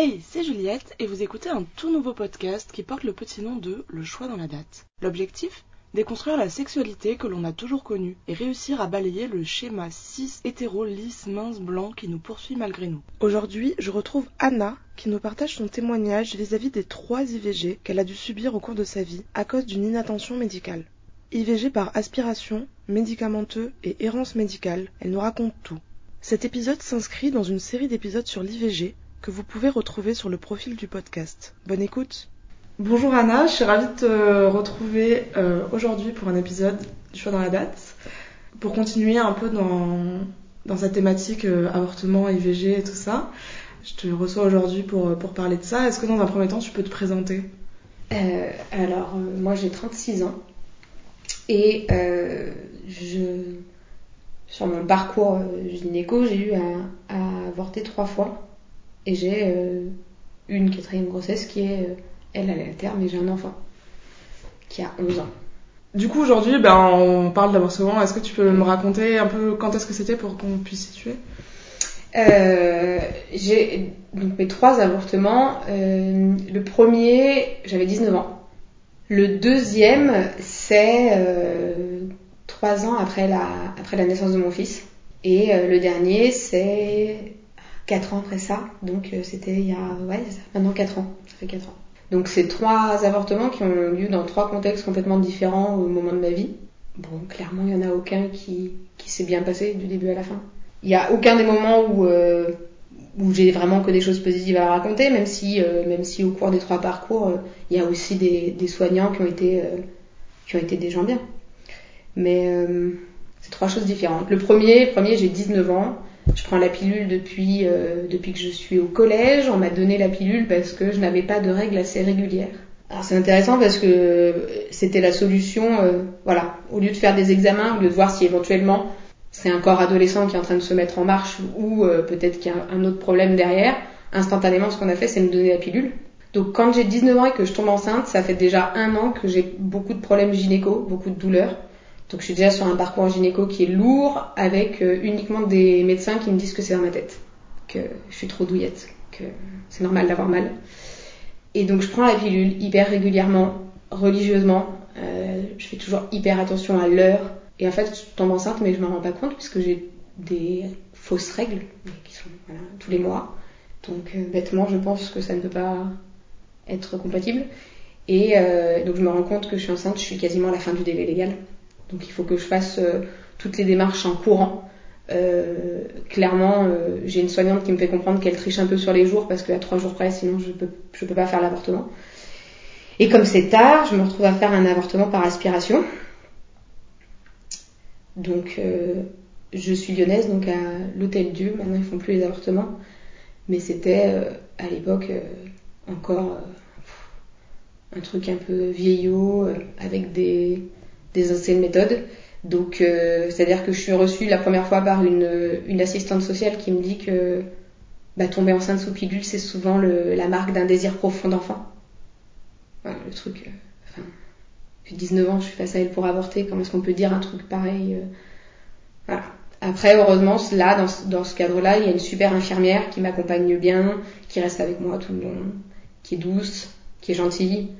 Hey, c'est Juliette et vous écoutez un tout nouveau podcast qui porte le petit nom de Le choix dans la date. L'objectif? Déconstruire la sexualité que l'on a toujours connue et réussir à balayer le schéma cis hétéro lisse mince blanc qui nous poursuit malgré nous. Aujourd'hui, je retrouve Anna qui nous partage son témoignage vis-à-vis des trois IVG qu'elle a dû subir au cours de sa vie à cause d'une inattention médicale. IVG par aspiration, médicamenteux et errance médicale, elle nous raconte tout. Cet épisode s'inscrit dans une série d'épisodes sur l'IVG que vous pouvez retrouver sur le profil du podcast. Bonne écoute Bonjour Anna, je suis ravie de te retrouver euh, aujourd'hui pour un épisode du choix dans la date, pour continuer un peu dans, dans cette thématique euh, avortement, IVG et tout ça. Je te reçois aujourd'hui pour, pour parler de ça. Est-ce que dans un premier temps tu peux te présenter? Euh, Alors, euh, moi j'ai 36 ans et euh, je, sur mon parcours gynéco, j'ai eu à, à avorter trois fois et j'ai euh, une quatrième grossesse qui est, euh, elle, elle est à terme et j'ai un enfant qui a 11 ans. Du coup, aujourd'hui, ben, on parle d'avortement. Est-ce que tu peux me raconter un peu quand est-ce que c'était pour qu'on puisse situer? Euh, J'ai donc mes trois avortements. Euh, le premier, j'avais 19 ans. Le deuxième, c'est euh, trois ans après la, après la naissance de mon fils. Et le dernier, c'est 4 ans après ça. Donc euh, c'était il y a ouais, maintenant 4 ans. Ça fait 4 ans. Donc c'est trois avortements qui ont lieu dans trois contextes complètement différents au moment de ma vie. Bon, clairement, il n'y en a aucun qui, qui s'est bien passé du début à la fin. Il n'y a aucun des moments où, euh, où j'ai vraiment que des choses positives à raconter, même si, euh, même si au cours des trois parcours, il y a aussi des, des soignants qui ont, été, qui ont été des gens bien. Mais c'est trois choses différentes. Le premier, premier j'ai 19 ans. Je prends la pilule depuis, euh, depuis que je suis au collège. On m'a donné la pilule parce que je n'avais pas de règles assez régulières. Alors c'est intéressant parce que c'était la solution, euh, voilà, au lieu de faire des examens, au lieu de voir si éventuellement c'est un corps adolescent qui est en train de se mettre en marche ou euh, peut-être qu'il y a un autre problème derrière, instantanément ce qu'on a fait c'est me donner la pilule. Donc quand j'ai 19 ans et que je tombe enceinte, ça fait déjà un an que j'ai beaucoup de problèmes gynéco, beaucoup de douleurs. Donc je suis déjà sur un parcours gynéco qui est lourd avec euh, uniquement des médecins qui me disent que c'est dans ma tête, que je suis trop douillette, que c'est normal d'avoir mal. Et donc je prends la pilule hyper régulièrement, religieusement. Euh, je fais toujours hyper attention à l'heure. Et en fait, je tombe enceinte, mais je me rends pas compte puisque j'ai des fausses règles qui sont tous les mois. Donc euh, bêtement, je pense que ça ne peut pas être compatible. Et donc je me rends compte que je suis enceinte, je suis quasiment à la fin du délai légal. Donc il faut que je fasse euh, toutes les démarches en courant. Euh, clairement, euh, j'ai une soignante qui me fait comprendre qu'elle triche un peu sur les jours parce qu'à trois jours près, sinon je peux, je peux pas faire l'avortement. Et comme c'est tard, je me retrouve à faire un avortement par aspiration. Donc euh, je suis lyonnaise, donc à l'Hôtel Dieu. Maintenant ils font plus les avortements, mais c'était euh, à l'époque euh, encore un truc un peu vieillot avec des, des anciennes méthodes. Donc, euh, c'est-à-dire que je suis reçue la première fois par une, une assistante sociale qui me dit que bah, tomber enceinte sous pilule, c'est souvent le, la marque d'un désir profond d'enfant. Voilà, le truc. Euh, enfin, j'ai 19 ans, je suis face à elle pour avorter. Comment est-ce qu'on peut dire un truc pareil euh, Voilà. Après, heureusement, là, dans, ce- dans ce cadre-là, il y a une super infirmière qui m'accompagne bien, qui reste avec moi tout le long, qui est douce, qui est gentille.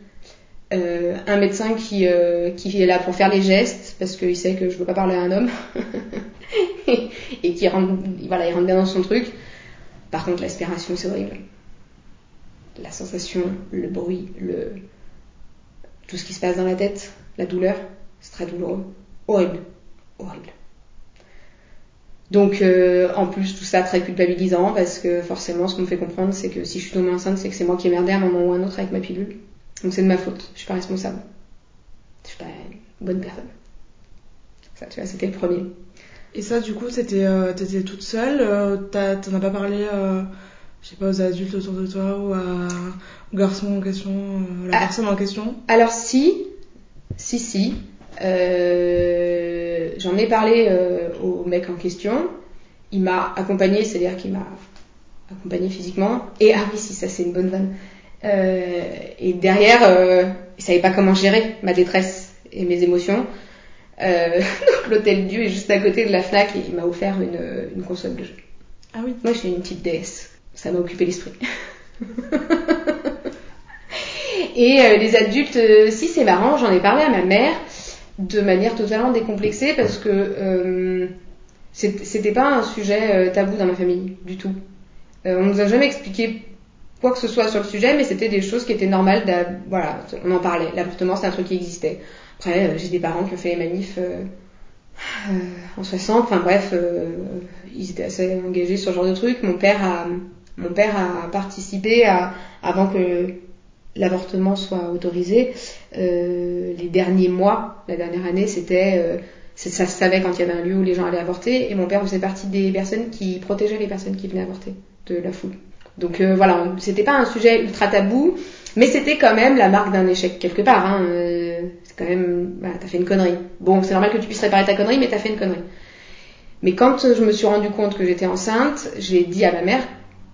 Euh, un médecin qui, euh, qui est là pour faire les gestes parce qu'il sait que je veux pas parler à un homme et qui rentre, voilà, il bien dans son truc. Par contre, l'aspiration, c'est horrible. La sensation, le bruit, tout ce qui se passe dans la tête, la douleur, c'est très douloureux, horrible, horrible. Donc, euh, en plus, tout ça très culpabilisant parce que forcément, ce qu'on me fait comprendre, c'est que si je suis tombée enceinte, c'est que c'est moi qui ai merdé à un moment ou à un autre avec ma pilule. Donc c'est de ma faute, je suis pas responsable. Je suis pas une bonne personne. Ça, tu vois, c'était le premier. Et ça, du coup, t'étais euh, toute seule euh, T'en as pas parlé, euh, je sais pas, aux adultes autour de toi ou à, au garçon en question, euh, la Ah. personne en question? Alors si, si, si, j'en ai parlé au mec en question. Il m'a accompagné, c'est-à-dire qu'il m'a accompagné physiquement. Et ah oui, si, ça c'est une bonne vanne. Euh, et derrière, euh, il savait pas comment gérer ma détresse et mes émotions. Euh, donc l'hôtel Dieu est juste à côté de la Fnac et il m'a offert une, une console de jeu. Ah oui. Moi, je suis une petite déesse. Ça m'a occupé l'esprit. Et euh, les adultes, euh, si c'est marrant, j'en ai parlé à ma mère de manière totalement décomplexée parce que euh, c'était pas un sujet tabou dans ma famille du tout. on nous a jamais expliqué quoi que ce soit sur le sujet, mais c'était des choses qui étaient normales. Voilà, on en parlait. L'avortement, c'est un truc qui existait. Après, j'ai des parents qui ont fait les manifs en 60. Enfin bref, ils étaient assez engagés sur ce genre de truc. Mon père a, mon père a participé à, avant que l'avortement soit autorisé, euh, les derniers mois, la dernière année, c'était euh, ça se savait quand il y avait un lieu où les gens allaient avorter, et mon père faisait partie des personnes qui protégeaient les personnes qui venaient avorter de la foule. Donc euh, voilà, c'était pas un sujet ultra tabou, mais c'était quand même la marque d'un échec quelque part. Hein. Euh, c'est quand même, bah, t'as fait une connerie. Bon, c'est normal que tu puisses réparer ta connerie, mais t'as fait une connerie. Mais quand je me suis rendu compte que j'étais enceinte, j'ai dit à ma mère,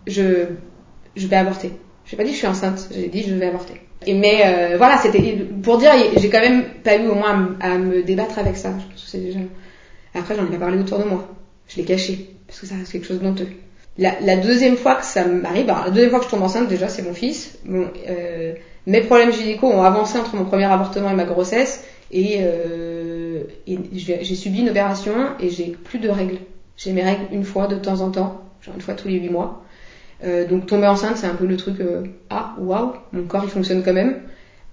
je, je vais avorter. J'ai pas dit je suis enceinte, j'ai dit je vais avorter. Et mais euh, voilà, c'était pour dire, j'ai quand même pas eu au moins à, me débattre avec ça. Déjà. Après, j'en ai pas parlé autour de moi. Je l'ai caché parce que ça reste quelque chose d'honteux. La, la, deuxième fois que ça m'arrive, la deuxième fois que je tombe enceinte, déjà c'est mon fils. Bon, euh, mes problèmes gynéco ont avancé entre mon premier avortement et ma grossesse, et, euh, j'ai subi une opération et j'ai plus de règles. J'ai mes règles une fois de temps en temps, genre une fois tous les huit mois. Euh, donc tomber enceinte, c'est un peu le truc euh, ah waouh, mon corps il fonctionne quand même.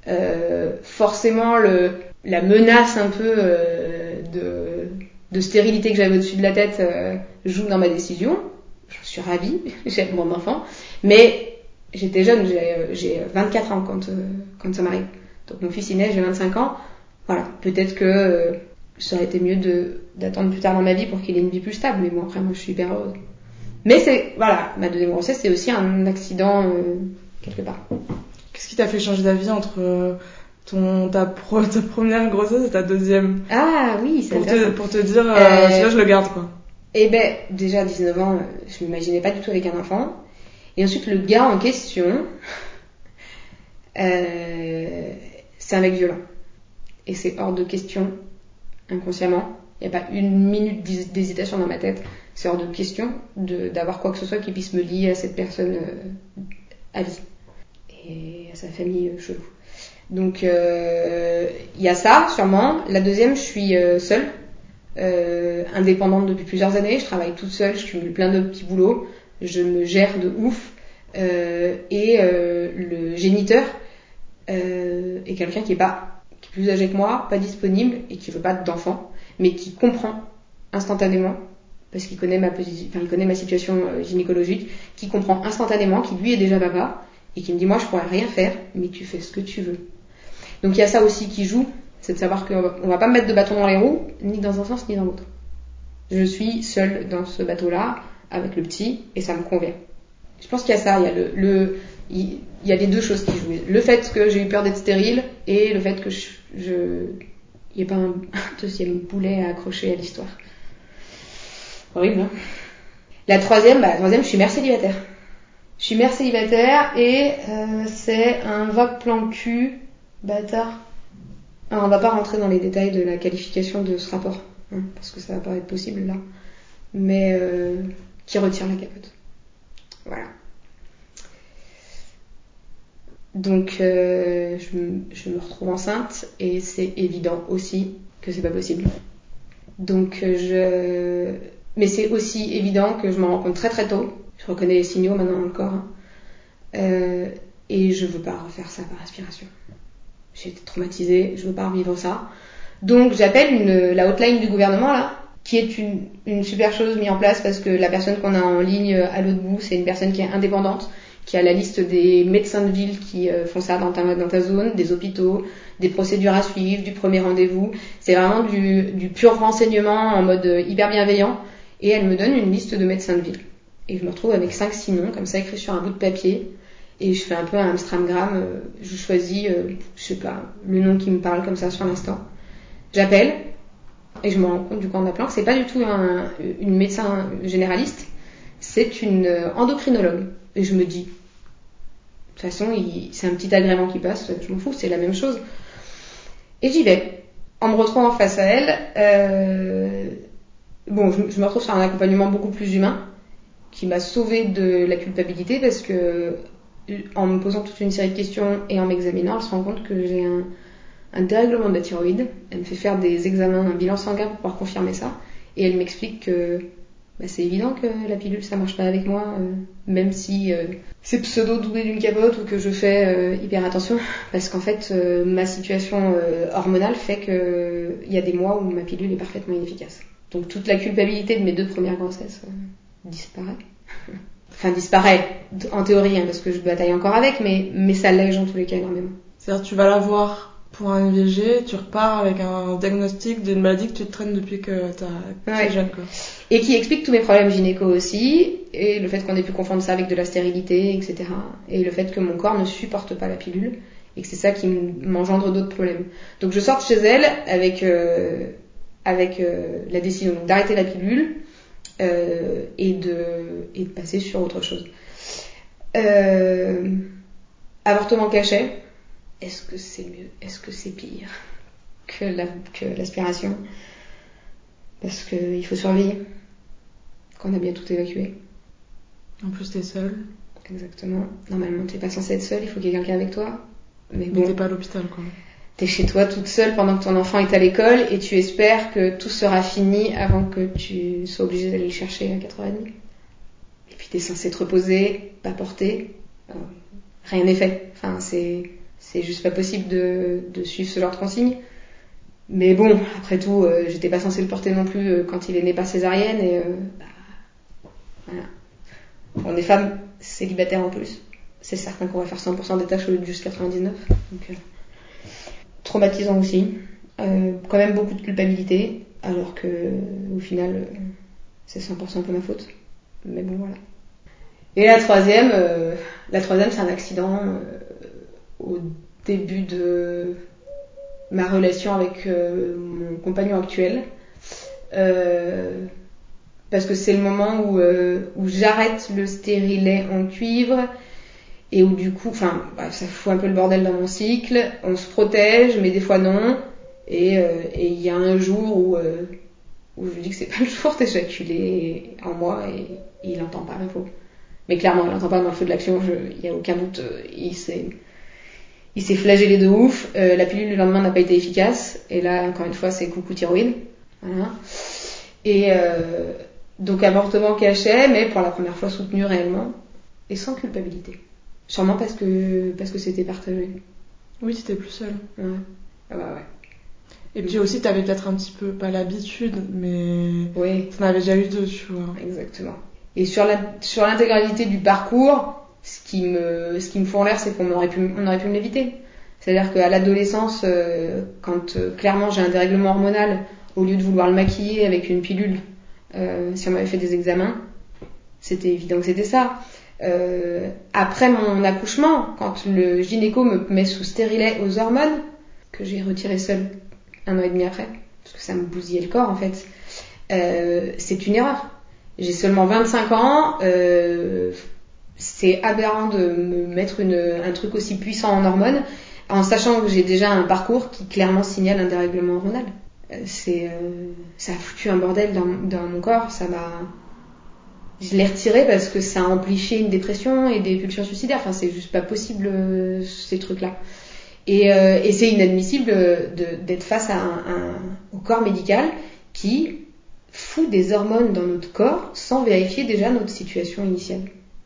Euh, forcément le la menace un peu de, de stérilité que j'avais au-dessus de la tête joue dans ma décision. Je suis ravie, j'ai mon enfant, mais j'étais jeune, j'ai 24 ans quand quand ça m'arrive. Donc mon fils il naît, j'ai 25 ans. Voilà, peut-être que ça aurait été mieux de d'attendre plus tard dans ma vie pour qu'il ait une vie plus stable, mais bon après moi je suis hyper heureuse. Mais c'est, voilà, ma deuxième grossesse, c'est aussi un accident euh, quelque part. Qu'est-ce qui t'a fait changer d'avis entre euh, ton, ta, ta, première grossesse et ta deuxième? Ah oui, c'est pour te, pour te dire, euh, euh je le garde quoi. Eh ben, déjà à 19 ans, je m'imaginais pas du tout avec un enfant. Et ensuite, le gars en question, euh, c'est un mec violent. Et c'est hors de question, inconsciemment. Il n'y a pas une minute d'hésitation dans ma tête c'est hors de question d'avoir quoi que ce soit qui puisse me lier à cette personne euh, à vie et à sa famille euh, chelou. Donc euh, il y a ça sûrement. La deuxième, je suis seule, indépendante depuis plusieurs années. Je travaille toute seule, je cumule plein de petits boulots, je me gère de ouf. et le géniteur est quelqu'un qui est pas qui est plus âgé que moi, pas disponible et qui veut pas d'enfant, mais qui comprend instantanément parce qu'il connaît ma enfin, il connaît ma situation euh, gynécologique, qui comprend instantanément, qui lui est déjà papa, et qui me dit moi je pourrais rien faire, mais tu fais ce que tu veux. Donc il y a ça aussi qui joue, c'est de savoir qu'on va pas me mettre de bâton dans les roues, ni dans un sens ni dans l'autre. Je suis seule dans ce bateau-là, avec le petit, et ça me convient. Je pense qu'il y a ça, il y a le, le il y a les deux choses qui jouent. Le fait que j'ai eu peur d'être stérile et le fait que je, je il n'y ait pas un deuxième boulet à accrocher à l'histoire. Horrible, hein? La troisième, bah, la troisième, je suis mère célibataire. Je suis mère célibataire et euh, c'est un vague plan cul, bâtard. Alors, on va pas rentrer dans les détails de la qualification de ce rapport, hein, parce que ça va pas être possible là. Mais euh, qui retire la capote. Voilà. Donc euh, je, me retrouve enceinte et c'est évident aussi que c'est pas possible. Donc je mais c'est aussi évident que je m'en rends compte très très tôt. Je reconnais les signaux maintenant dans le corps. Euh, et je veux pas refaire ça par aspiration. J'ai été traumatisée, je veux pas revivre ça. Donc j'appelle la hotline du gouvernement là, qui est une, super chose mise en place parce que la personne qu'on a en ligne à l'autre bout, c'est une personne qui est indépendante, qui a la liste des médecins de ville qui euh, font ça dans ta, zone, des hôpitaux, des procédures à suivre, du premier rendez-vous. C'est vraiment du, du pur renseignement en mode hyper bienveillant et elle me donne une liste de médecins de ville. Et je me retrouve avec 5-6 noms, comme ça, écrits sur un bout de papier. Et je fais un peu un Amstramgram, euh, je choisis, euh, je sais pas, le nom qui me parle comme ça sur l'instant. J'appelle, et je me rends compte du coup en appelant que c'est pas du tout un, une médecin généraliste, c'est une euh, endocrinologue. Et je me dis, de toute façon, c'est un petit agrément qui passe, je m'en fous, c'est la même chose. Et j'y vais. En me retrouvant face à elle, bon, je, me retrouve sur un accompagnement beaucoup plus humain qui m'a sauvé de la culpabilité parce que en me posant toute une série de questions et en m'examinant, elle se rend compte que j'ai un, dérèglement de la thyroïde. Elle me fait faire des examens, un bilan sanguin pour pouvoir confirmer ça. Et elle m'explique que bah, c'est évident que la pilule ça marche pas avec moi, euh, même si euh, c'est pseudo doublé d'une capote ou que je fais euh, hyper attention, parce qu'en fait ma situation hormonale fait que il y a des mois où ma pilule est parfaitement inefficace. Donc toute la culpabilité de mes deux premières grossesses disparaît. enfin disparaît en théorie hein, parce que je bataille encore avec, mais mais ça l'ège en tous les cas énormément. C'est-à-dire tu vas la voir pour un IVG, tu repars avec un diagnostic d'une maladie que tu te traînes depuis que tu es jeune. Quoi. Et qui explique tous mes problèmes gynéco aussi, et le fait qu'on ait pu confondre ça avec de la stérilité, etc. Et le fait que mon corps ne supporte pas la pilule, et que c'est ça qui m'engendre d'autres problèmes. Donc je sors chez elle avec, euh, avec euh, la décision d'arrêter la pilule euh, et, de, et de passer sur autre chose. avortement caché est-ce que c'est mieux Est-ce que c'est pire que, l'aspiration? Parce qu'il faut surveiller qu'on a bien tout évacué. En plus, t'es seule. Exactement. Normalement, t'es pas censée être seule, il faut qu'il y ait quelqu'un avec toi. Mais bon. t'es pas à l'hôpital, quoi. T'es chez toi toute seule pendant que ton enfant est à l'école et tu espères que tout sera fini avant que tu sois obligé d'aller le chercher à 4h30. Et puis t'es censé te reposer, pas porter. Euh, rien n'est fait. Enfin, c'est juste pas possible de, suivre ce genre de consignes. Mais bon, après tout, euh, j'étais pas censée le porter non plus euh, quand il est né par césarienne et bah, voilà. On est femme célibataire en plus. C'est certain qu'on va faire 100% des tâches au lieu de juste 99. Donc, traumatisant aussi. quand même beaucoup de culpabilité, alors que au final, c'est 100% un peu ma faute. Mais bon, voilà. Et la troisième, la troisième, c'est un accident au début de ma relation avec euh, mon compagnon actuel. Euh, parce que c'est le moment euh, où j'arrête le stérilet en cuivre et où du coup, enfin, ça fout un peu le bordel dans mon cycle. On se protège, mais des fois non. Et il y a un jour où, où je lui dis que c'est pas le jour d'éjaculer en moi et, il n'entend pas l'info. Mais clairement, il n'entend pas dans le feu de l'action, il n'y a aucun doute. Il s'est il s'est flagellé de ouf. Euh, la pilule le lendemain n'a pas été efficace. Et là, encore une fois, c'est coucou thyroïde. Voilà. Et euh, donc avortement caché, mais pour la première fois soutenu réellement et sans culpabilité. Sûrement parce que parce que c'était partagé. Oui, t'étais plus seule. Ouais. Ah bah ouais. Et puis aussi, t'avais peut-être un petit peu, pas l'habitude, mais oui. t'en avais déjà eu deux, tu vois. Exactement. Et sur la sur l'intégralité du parcours, ce qui me, ce qui me fout en l'air, c'est qu'on aurait pu, on aurait pu me l'éviter. C'est-à-dire qu'à l'adolescence, euh, quand euh, clairement j'ai un dérèglement hormonal, au lieu de vouloir le maquiller avec une pilule, euh, si on m'avait fait des examens, c'était évident que c'était ça. Après mon accouchement, quand le gynéco me met sous stérilet aux hormones, que j'ai retiré seul un an et demi après, parce que ça me bousillait le corps en fait, c'est une erreur. J'ai seulement 25 ans, c'est aberrant de me mettre un truc aussi puissant en hormones en sachant que j'ai déjà un parcours qui clairement signale un dérèglement hormonal. Euh, c'est, euh, ça a foutu un bordel dans, dans mon corps, ça m'a, je l'ai retiré parce que ça a amplifié une dépression et des pulsions suicidaires. Enfin, c'est juste pas possible euh, ces trucs-là. Et, et c'est inadmissible d'être face à un, un, au corps médical qui fout des hormones dans notre corps sans vérifier déjà notre situation initiale.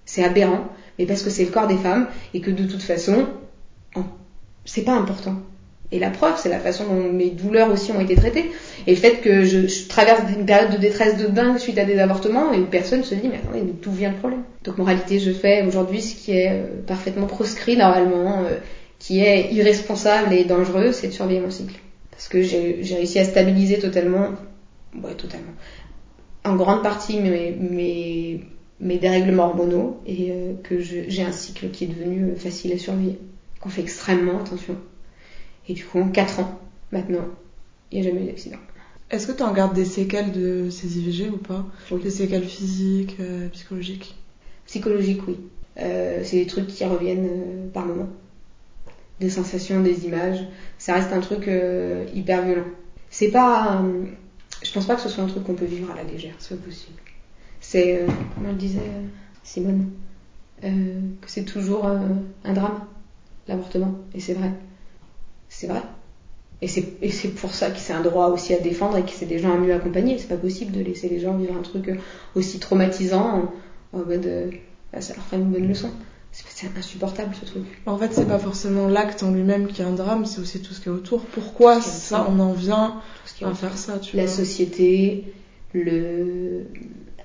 C'est aberrant, mais parce que c'est le corps des femmes et que de toute façon, c'est pas important. Et la preuve, c'est la façon dont mes douleurs aussi ont été traitées. Et le fait que je, traverse une période de détresse de dingue suite à des avortements et où personne se dit, mais attendez, d'où vient le problème? Donc, moralité, je fais aujourd'hui ce qui est euh, parfaitement proscrit normalement, euh, qui est irresponsable et dangereux, c'est de surveiller mon cycle. Parce que j'ai réussi à stabiliser totalement, ouais, totalement, en grande partie mes, mes, dérèglements hormonaux et euh, que j'ai un cycle qui est devenu facile à surveiller, qu'on fait extrêmement attention. Et du coup, en 4 ans, maintenant, il n'y a jamais eu d'accident. Est-ce que tu en gardes des séquelles de ces IVG ou pas Des séquelles physiques, euh, psychologiques Psychologiques, oui. c'est des trucs qui reviennent par moments. Des sensations, des images. Ça reste un truc hyper violent. C'est pas. je pense pas que ce soit un truc qu'on peut vivre à la légère, c'est pas possible. C'est, euh, comment le disait euh, Simone, euh, que c'est toujours euh, un drame, l'avortement. Et c'est vrai. C'est vrai. Et c'est, et c'est pour ça que c'est un droit aussi à défendre et que c'est des gens à mieux accompagner. C'est pas possible de laisser les gens vivre un truc aussi traumatisant en, en mode euh, ça leur ferait une bonne leçon. C'est, c'est insupportable ce truc. En fait, c'est pas forcément l'acte en lui-même qui est un drame, c'est aussi tout ce qui est autour. Pourquoi Ce ça, autour. on en vient à autour. faire ça, tu la vois société, le,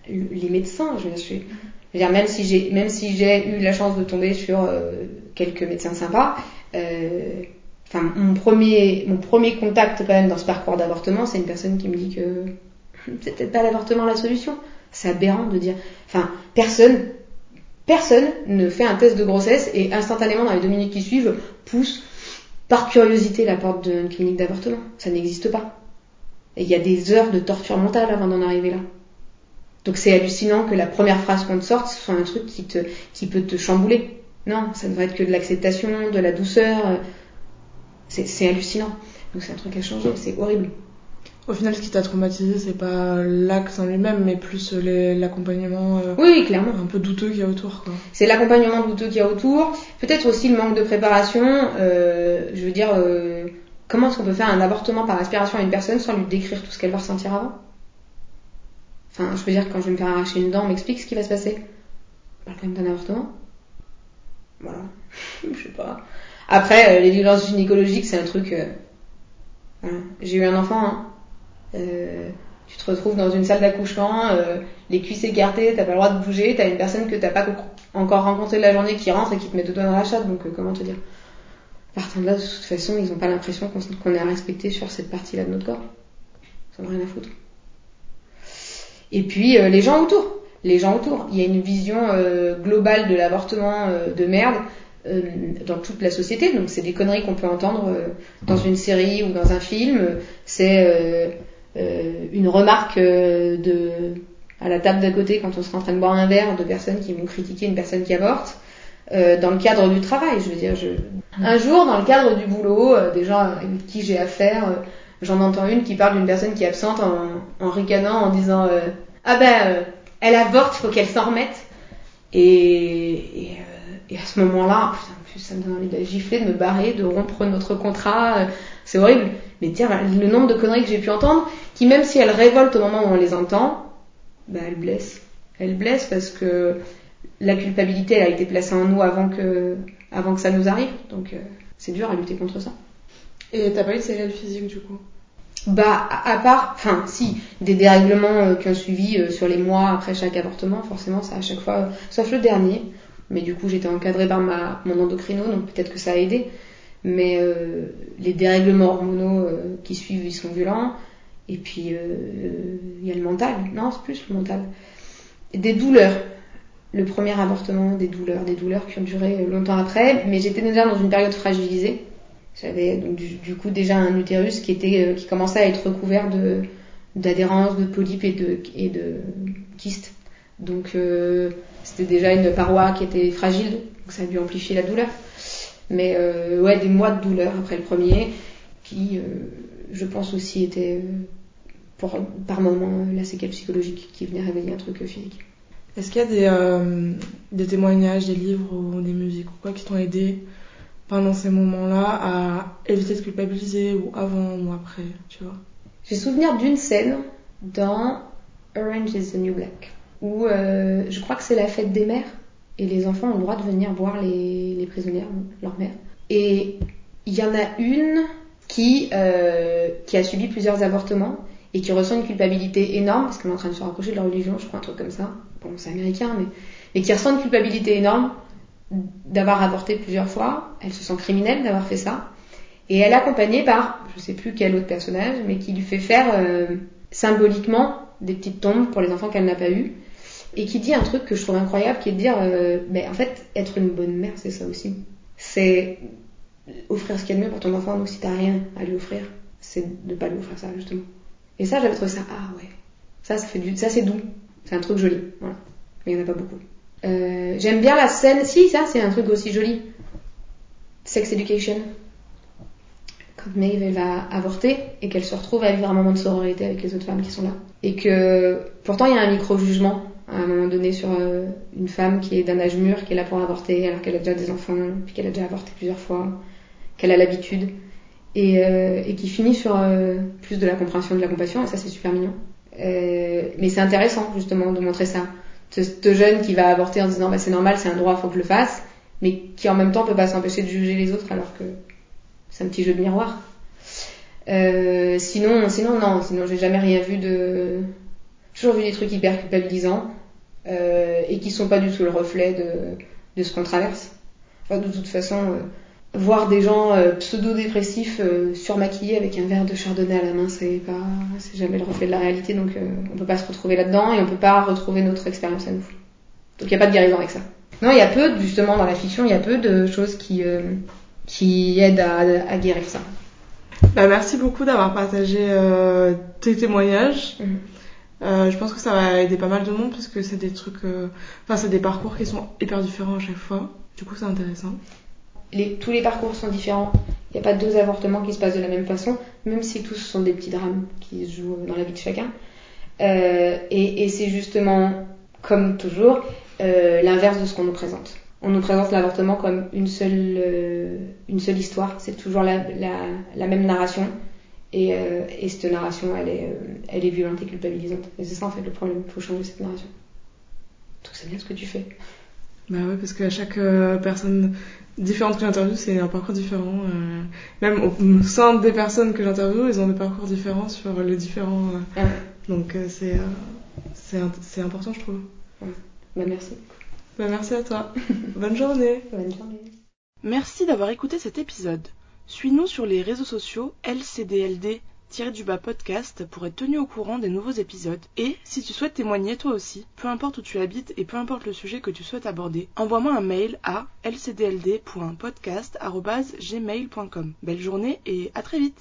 le- les médecins. Je veux dire, je veux dire, même si j'ai même si j'ai eu la chance de tomber sur euh, quelques médecins sympas, euh, enfin mon premier mon premier contact quand même dans ce parcours d'avortement, c'est une personne qui me dit que c'est peut-être pas l'avortement la solution. C'est aberrant de dire. Enfin, personne personne ne fait un test de grossesse et instantanément dans les deux minutes qui suivent pousse par curiosité la porte d'une clinique d'avortement. Ça n'existe pas. Et il y a des heures de torture mentale avant d'en arriver là. Donc c'est hallucinant que la première phrase qu'on te sorte soit un truc qui, te, qui peut te chambouler. Non, ça devrait être que de l'acceptation, de la douceur. C'est c'est hallucinant. Donc c'est un truc à changer, c'est horrible. Au final, ce qui t'a traumatisé, c'est pas l'acte en lui-même, mais plus les- l'accompagnement euh, Oui, clairement. un peu douteux qu'il y a autour, quoi. C'est l'accompagnement douteux qu'il y a autour. Peut-être aussi le manque de préparation. euh, je veux dire, euh, comment est-ce qu'on peut faire un avortement par aspiration à une personne sans lui décrire tout ce qu'elle va ressentir avant? Enfin, je veux dire, quand je vais me faire arracher une dent, on m'explique ce qui va se passer. On parle quand même d'un avortement? Voilà. je sais pas. Après, euh, les violences gynécologiques, c'est un truc... euh. J'ai eu un enfant, hein. Euh, tu te retrouves dans une salle d'accouchement, les cuisses écartées, t'as pas le droit de bouger, t'as une personne que t'as pas co- encore rencontrée de la journée qui rentre et qui te met deux doigts dans la chatte, donc comment te dire? Partant de là, de toute façon, ils ont pas l'impression qu'on est à respecter sur cette partie-là de notre corps. Ça n'a rien à foutre. Et puis, les gens autour. Les gens autour. Il y a une vision globale de l'avortement de merde dans toute la société. Donc, c'est des conneries qu'on peut entendre euh, dans une série ou dans un film. C'est euh, euh, une remarque euh, à la table d'à côté quand on sera en train de boire un verre de personnes qui vont critiquer une personne qui avorte. Euh, dans le cadre du travail, je veux dire, un jour dans le cadre du boulot, euh, des gens avec qui j'ai affaire, euh, j'en entends une qui parle d'une personne qui est absente en, ricanant en disant euh, ah ben euh, elle avorte, faut qu'elle s'en remette. Et, et, euh, et à ce moment-là, putain, en plus ça me donne envie de la gifler, de me barrer, de rompre notre contrat, euh, c'est horrible. Mais tiens, le nombre de conneries que j'ai pu entendre, qui même si elles révoltent au moment où on les entend, bah elles blessent. Elles blessent parce que la culpabilité, elle a été placée en nous avant que, avant que ça nous arrive. Donc euh, c'est dur à lutter contre ça. Et t'as pas eu de série physique, du coup? Bah, à à part, enfin, si, des dérèglements euh, qui ont suivi euh, sur les mois après chaque avortement, forcément, ça à chaque fois, euh, sauf le dernier. Mais du coup, j'étais encadrée par ma, mon endocrino, donc peut-être que ça a aidé. Mais euh, les dérèglements hormonaux euh, qui suivent, ils sont violents. Et puis, euh, il y a le mental. Non, c'est plus le mental. Des douleurs. Le premier avortement, des douleurs, des douleurs qui ont duré longtemps après. Mais j'étais déjà dans une période fragilisée. J'avais donc du, coup déjà un utérus qui était qui commençait à être recouvert de d'adhérence, de polypes et de et de kystes. Donc c'était déjà une paroi qui était fragile, donc ça a dû amplifier la douleur. Mais euh, ouais, des mois de douleur après le premier, qui euh, je pense aussi étaient euh, pour, par moment la séquelle psychologique qui venait réveiller un truc euh, physique. Est-ce qu'il y a des, euh, des témoignages, des livres ou des musiques ou quoi qui t'ont aidé pendant ces moments-là à éviter de culpabiliser ou avant ou après, tu vois? J'ai souvenir d'une scène dans Orange is the New Black où euh, je crois que c'est la fête des mères et les enfants ont le droit de venir voir les, les prisonnières, leur mère. Et il y en a une qui, euh, qui a subi plusieurs avortements et qui ressent une culpabilité énorme parce qu'elle est en train de se rapprocher de leur religion, je crois, un truc comme ça. Bon, c'est américain, mais. Et qui ressent une culpabilité énorme d'avoir avorté plusieurs fois. Elle se sent criminelle d'avoir fait ça. Et elle est accompagnée par, je sais plus quel autre personnage, mais qui lui fait faire euh, symboliquement des petites tombes pour les enfants qu'elle n'a pas eu. Et qui dit un truc que je trouve incroyable, qui est de dire, euh, mais en fait, être une bonne mère, c'est ça aussi. C'est offrir ce qu'il y a de mieux pour ton enfant, donc si t'as rien à lui offrir, c'est de pas lui offrir ça, justement. Et ça, j'avais trouvé ça, ah ouais, ça, ça fait du, ça c'est doux, c'est un truc joli, voilà. Mais il y en a pas beaucoup. Euh, J'aime bien la scène, si, ça, c'est un truc aussi joli. Sex Education. Quand Maeve, elle va avorter et qu'elle se retrouve à vivre un moment de sororité avec les autres femmes qui sont là. Et que, pourtant, il y a un micro-jugement à un moment donné sur euh, une femme qui est d'un âge mûr, qui est là pour avorter alors qu'elle a déjà des enfants, puis qu'elle a déjà avorté plusieurs fois, qu'elle a l'habitude, et, euh, qui finit sur euh, plus de la compréhension, de la compassion, et ça c'est super mignon. mais c'est intéressant justement de montrer ça. Ce, ce jeune qui va avorter en disant bah, c'est normal, c'est un droit, faut que je le fasse, mais qui en même temps peut pas s'empêcher de juger les autres alors que c'est un petit jeu de miroir. sinon, sinon non, sinon j'ai jamais rien vu de toujours vu des trucs hyper culpabilisants euh, et qui sont pas du tout le reflet de, de ce qu'on traverse. Enfin, de toute façon, euh, voir des gens euh, pseudo-dépressifs surmaquillés avec un verre de chardonnay à la main, c'est pas, c'est jamais le reflet de la réalité, donc on peut pas se retrouver là-dedans et on peut pas retrouver notre expérience à nous. Donc il n'y a pas de guérison avec ça. Non, il y a peu, justement, dans la fiction, il y a peu de choses qui, qui aident à, à guérir ça. Bah, merci beaucoup d'avoir partagé tes témoignages. Mm-hmm. Euh, je pense que ça va aider pas mal de monde parce que c'est des trucs, euh... enfin c'est des parcours qui sont hyper différents à chaque fois. Du coup c'est intéressant. Tous les parcours sont différents. Il n'y a pas deux avortements qui se passent de la même façon, même si tous sont des petits drames qui se jouent dans la vie de chacun. Euh, et, c'est justement, comme toujours, l'inverse de ce qu'on nous présente. On nous présente l'avortement comme une seule, une seule histoire. C'est toujours la même narration et, euh, et, cette narration, elle est, euh, elle est violente et culpabilisante. Et c'est ça en fait le problème, il faut changer cette narration. Donc c'est bien ce que tu fais. Bah ouais, parce qu'à chaque euh, personne différente que j'interviewe, c'est un parcours différent. Euh, même au sein des personnes que j'interviewe, ils ont des parcours différents sur les différents. Ah. Donc c'est c'est important, je trouve. Bah merci. Bah merci à toi. Bonne journée. Bonne journée. Merci d'avoir écouté cet épisode. Suis-nous sur les réseaux sociaux LCDLD du bas podcast pour être tenu au courant des nouveaux épisodes. Et si tu souhaites témoigner toi aussi, peu importe où tu habites et peu importe le sujet que tu souhaites aborder, envoie-moi un mail à lcdld.podcast.gmail.com. Belle journée et à très vite